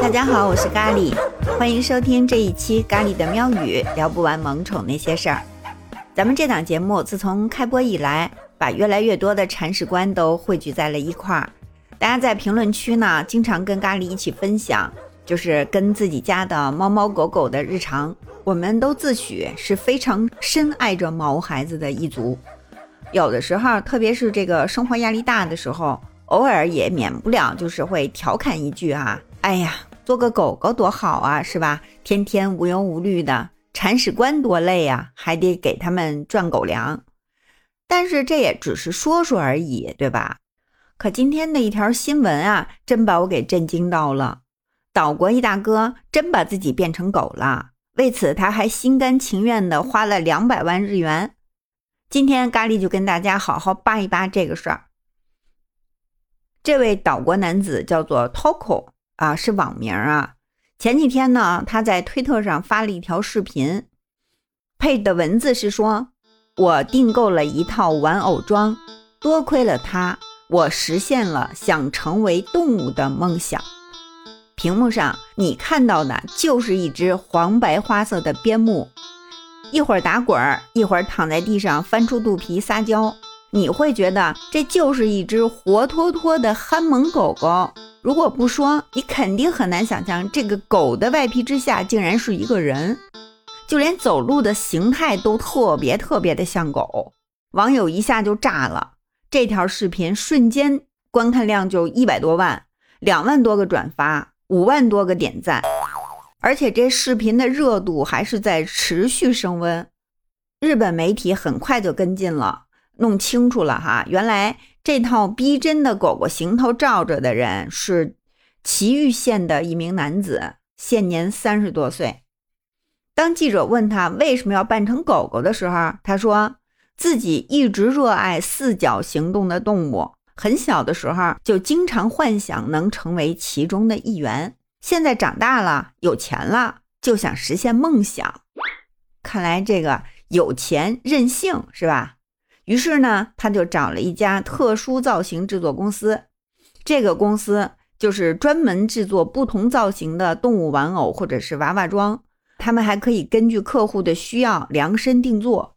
大家好，我是咖喱，欢迎收听这一期咖喱的喵语，聊不完萌宠那些事儿。咱们这档节目自从开播以来，把越来越多的铲屎官都汇聚在了一块儿。大家在评论区呢，经常跟咖喱一起分享，就是跟自己家的猫猫狗狗的日常。我们都自诩是非常深爱着毛孩子的一族，有的时候，特别是这个生活压力大的时候，偶尔也免不了就是会调侃一句啊，哎呀。做个狗狗多好啊，是吧？天天无忧无虑的，铲屎官多累呀，还得给他们赚狗粮。但是这也只是说说而已，对吧？可今天的一条新闻啊，真把我给震惊到了。岛国一大哥真把自己变成狗了，为此他还心甘情愿的花了两百万日元。今天咖喱就跟大家好好扒一扒这个事儿。这位岛国男子叫做 Toko。啊，是网名啊！前几天呢，他在推特上发了一条视频，配的文字是说：“我订购了一套玩偶装，多亏了它，我实现了想成为动物的梦想。”屏幕上你看到的就是一只黄白花色的边牧，一会儿打滚儿，一会儿躺在地上翻出肚皮撒娇，你会觉得这就是一只活脱脱的憨萌狗狗。如果不说，你肯定很难想象这个狗的外皮之下竟然是一个人，就连走路的形态都特别特别的像狗。网友一下就炸了，这条视频瞬间观看量就一百多万，两万多个转发，五万多个点赞，而且这视频的热度还是在持续升温。日本媒体很快就跟进了，弄清楚了哈，原来。这套逼真的狗狗行头照着的人是岐玉县的一名男子，现年三十多岁。当记者问他为什么要扮成狗狗的时候，他说自己一直热爱四脚行动的动物，很小的时候就经常幻想能成为其中的一员。现在长大了，有钱了，就想实现梦想。看来这个有钱任性是吧？于是呢，他就找了一家特殊造型制作公司，这个公司就是专门制作不同造型的动物玩偶或者是娃娃装，他们还可以根据客户的需要量身定做。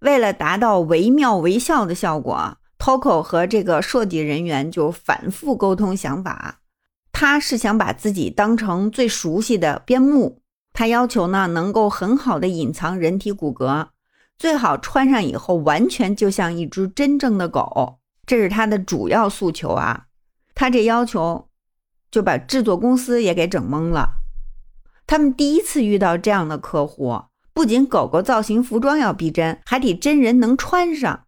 为了达到惟妙惟肖的效果，Toco 和这个设计人员就反复沟通想法。他是想把自己当成最熟悉的边牧，他要求呢能够很好的隐藏人体骨骼。最好穿上以后完全就像一只真正的狗，这是他的主要诉求啊。他这要求就把制作公司也给整懵了。他们第一次遇到这样的客户，不仅狗狗造型服装要逼真，还得真人能穿上。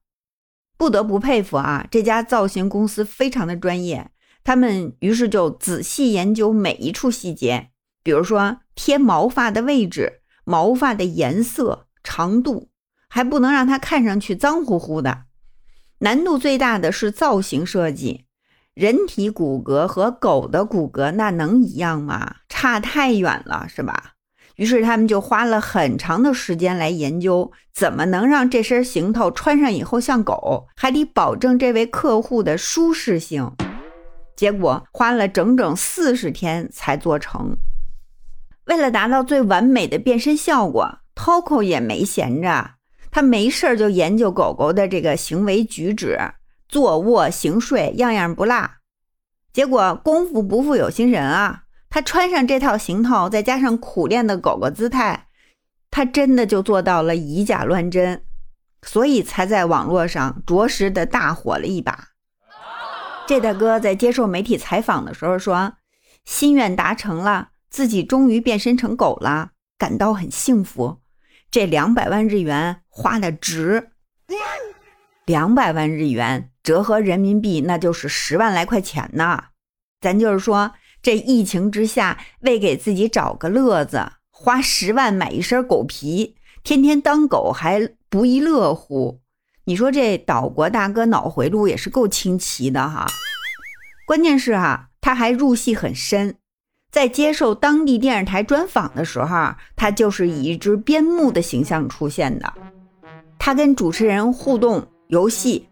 不得不佩服啊，这家造型公司非常的专业。他们于是就仔细研究每一处细节，比如说贴毛发的位置、毛发的颜色、长度。还不能让它看上去脏乎乎的，难度最大的是造型设计。人体骨骼和狗的骨骼那能一样吗？差太远了，是吧？于是他们就花了很长的时间来研究，怎么能让这身行头穿上以后像狗，还得保证这位客户的舒适性。结果花了整整四十天才做成。为了达到最完美的变身效果，Toco 也没闲着。他没事儿就研究狗狗的这个行为举止、坐卧行睡，样样不落。结果功夫不负有心人啊，他穿上这套行头，再加上苦练的狗狗姿态，他真的就做到了以假乱真，所以才在网络上着实的大火了一把。这大哥在接受媒体采访的时候说：“心愿达成了，自己终于变身成狗了，感到很幸福。”这两百万日元花的值，两百万日元折合人民币那就是十万来块钱呢。咱就是说，这疫情之下，为给自己找个乐子，花十万买一身狗皮，天天当狗还不亦乐乎。你说这岛国大哥脑回路也是够清奇的哈。关键是哈，他还入戏很深。在接受当地电视台专访的时候，他就是以一只边牧的形象出现的。他跟主持人互动，游戏，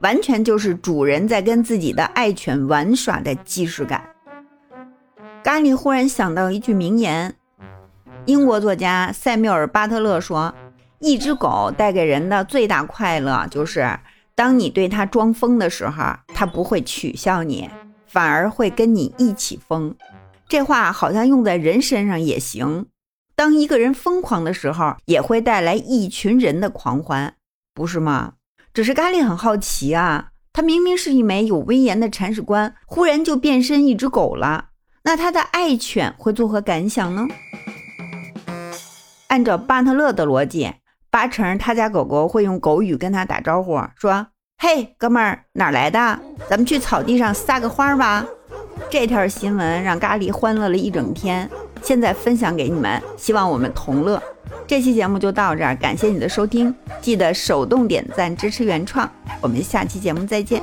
完全就是主人在跟自己的爱犬玩耍的即视感。咖喱忽然想到一句名言，英国作家塞缪尔·巴特勒说：“一只狗带给人的最大快乐，就是当你对它装疯的时候，它不会取笑你，反而会跟你一起疯。”这话好像用在人身上也行。当一个人疯狂的时候，也会带来一群人的狂欢，不是吗？只是咖喱很好奇啊，他明明是一枚有威严的铲屎官，忽然就变身一只狗了，那他的爱犬会作何感想呢？按照巴特勒的逻辑，八成他家狗狗会用狗语跟他打招呼，说：“嘿，哥们儿，哪来的？咱们去草地上撒个欢吧。”这条新闻让咖喱欢乐了一整天。现在分享给你们，希望我们同乐。这期节目就到这儿，感谢你的收听，记得手动点赞支持原创。我们下期节目再见。